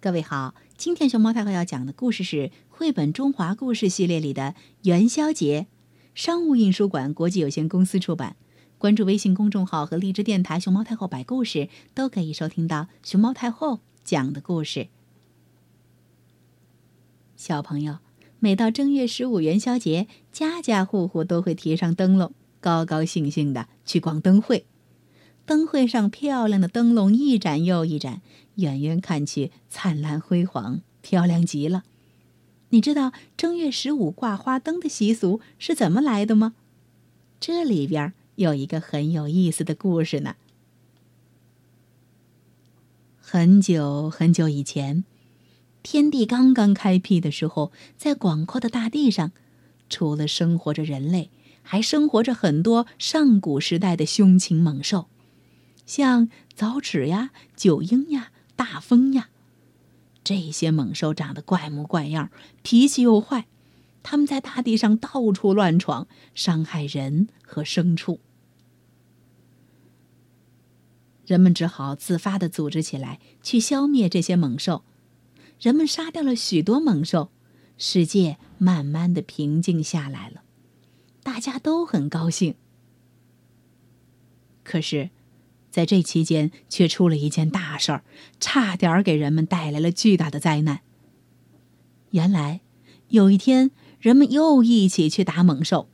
各位好，今天熊猫太后要讲的故事是绘本中华故事系列里的元宵节，商务印书馆国际有限公司出版。关注微信公众号和荔枝电台“熊猫太后摆故事”，都可以收听到熊猫太后讲的故事。小朋友，每到正月十五元宵节，家家户户都会提上灯笼，高高兴兴的去逛灯会。灯会上漂亮的灯笼一盏又一盏，远远看去灿烂辉煌，漂亮极了。你知道正月十五挂花灯的习俗是怎么来的吗？这里边有一个很有意思的故事呢。很久很久以前，天地刚刚开辟的时候，在广阔的大地上，除了生活着人类，还生活着很多上古时代的凶禽猛兽。像凿齿呀、九鹰呀、大风呀，这些猛兽长得怪模怪样，脾气又坏，它们在大地上到处乱闯，伤害人和牲畜。人们只好自发的组织起来，去消灭这些猛兽。人们杀掉了许多猛兽，世界慢慢的平静下来了，大家都很高兴。可是。在这期间，却出了一件大事儿，差点给人们带来了巨大的灾难。原来，有一天，人们又一起去打猛兽。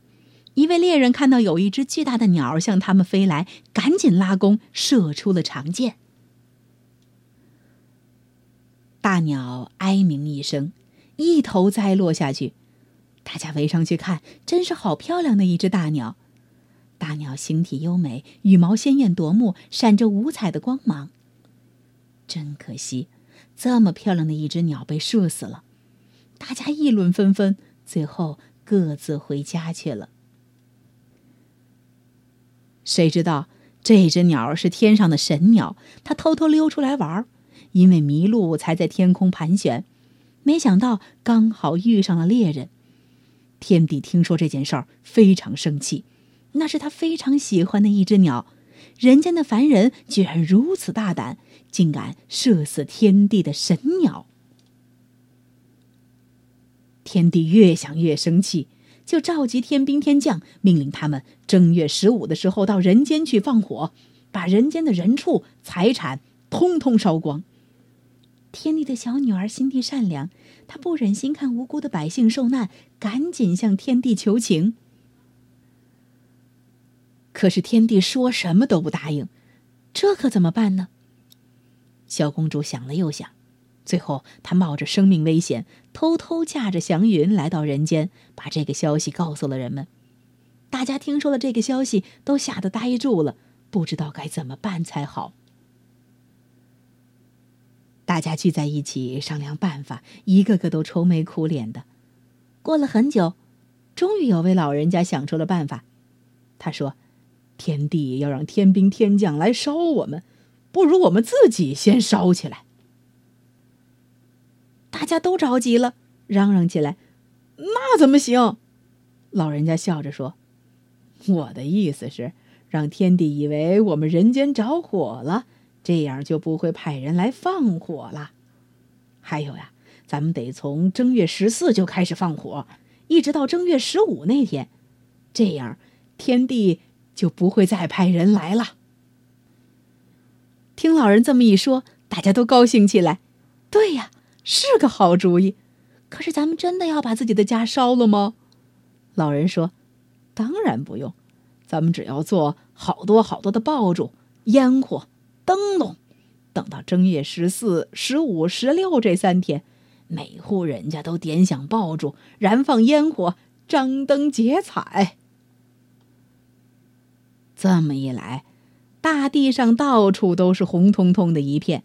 一位猎人看到有一只巨大的鸟向他们飞来，赶紧拉弓射出了长箭。大鸟哀鸣一声，一头栽落下去。大家围上去看，真是好漂亮的一只大鸟。大鸟形体优美，羽毛鲜艳夺目，闪着五彩的光芒。真可惜，这么漂亮的一只鸟被射死了。大家议论纷纷，最后各自回家去了。谁知道这只鸟是天上的神鸟，它偷偷溜出来玩，因为迷路才在天空盘旋。没想到刚好遇上了猎人。天帝听说这件事儿，非常生气。那是他非常喜欢的一只鸟，人间的凡人居然如此大胆，竟敢射死天帝的神鸟。天帝越想越生气，就召集天兵天将，命令他们正月十五的时候到人间去放火，把人间的人畜财产通通烧光。天帝的小女儿心地善良，她不忍心看无辜的百姓受难，赶紧向天帝求情。可是天帝说什么都不答应，这可怎么办呢？小公主想了又想，最后她冒着生命危险，偷偷驾着祥云来到人间，把这个消息告诉了人们。大家听说了这个消息，都吓得呆住了，不知道该怎么办才好。大家聚在一起商量办法，一个个都愁眉苦脸的。过了很久，终于有位老人家想出了办法，他说。天帝要让天兵天将来烧我们，不如我们自己先烧起来。大家都着急了，嚷嚷起来：“那怎么行？”老人家笑着说：“我的意思是，让天帝以为我们人间着火了，这样就不会派人来放火了。还有呀，咱们得从正月十四就开始放火，一直到正月十五那天，这样天帝。”就不会再派人来了。听老人这么一说，大家都高兴起来。对呀，是个好主意。可是咱们真的要把自己的家烧了吗？老人说：“当然不用，咱们只要做好多好多的爆竹、烟火、灯笼。等到正月十四、十五、十六这三天，每户人家都点响爆竹，燃放烟火，张灯结彩。”这么一来，大地上到处都是红彤彤的一片，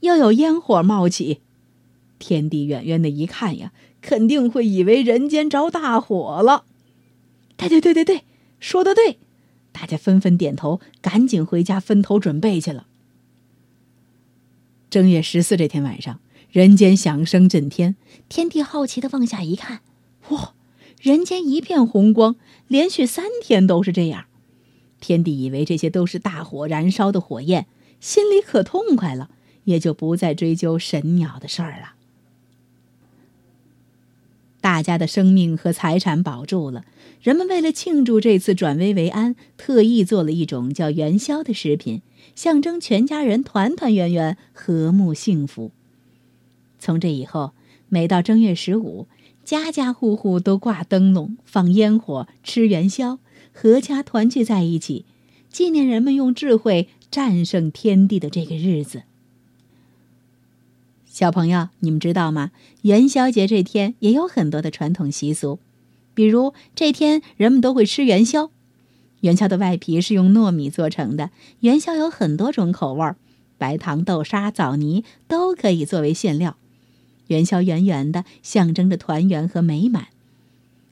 又有烟火冒起。天帝远远的一看呀，肯定会以为人间着大火了。对对对对对，说的对，大家纷纷点头，赶紧回家分头准备去了。正月十四这天晚上，人间响声震天，天帝好奇的往下一看，哇，人间一片红光，连续三天都是这样。天帝以为这些都是大火燃烧的火焰，心里可痛快了，也就不再追究神鸟的事儿了。大家的生命和财产保住了，人们为了庆祝这次转危为安，特意做了一种叫元宵的食品，象征全家人团团圆圆、和睦幸福。从这以后，每到正月十五，家家户户都挂灯笼、放烟火、吃元宵，阖家团聚在一起，纪念人们用智慧战胜天地的这个日子。小朋友，你们知道吗？元宵节这天也有很多的传统习俗，比如这天人们都会吃元宵。元宵的外皮是用糯米做成的，元宵有很多种口味儿，白糖、豆沙、枣泥都可以作为馅料。元宵圆圆的，象征着团圆和美满。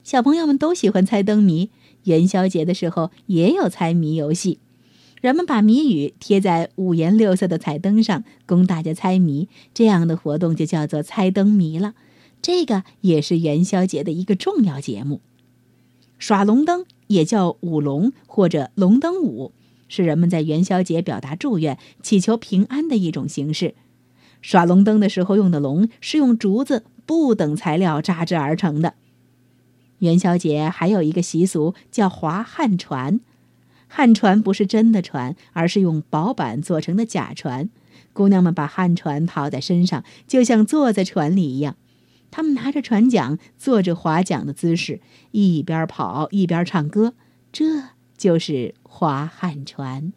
小朋友们都喜欢猜灯谜，元宵节的时候也有猜谜游戏。人们把谜语贴在五颜六色的彩灯上，供大家猜谜。这样的活动就叫做猜灯谜了。这个也是元宵节的一个重要节目。耍龙灯也叫舞龙或者龙灯舞，是人们在元宵节表达祝愿、祈求平安的一种形式。耍龙灯的时候用的龙是用竹子、布等材料扎制而成的。元宵节还有一个习俗叫划旱船。旱船不是真的船，而是用薄板做成的假船。姑娘们把旱船套在身上，就像坐在船里一样。她们拿着船桨，做着划桨的姿势，一边跑一边唱歌，这就是划旱船。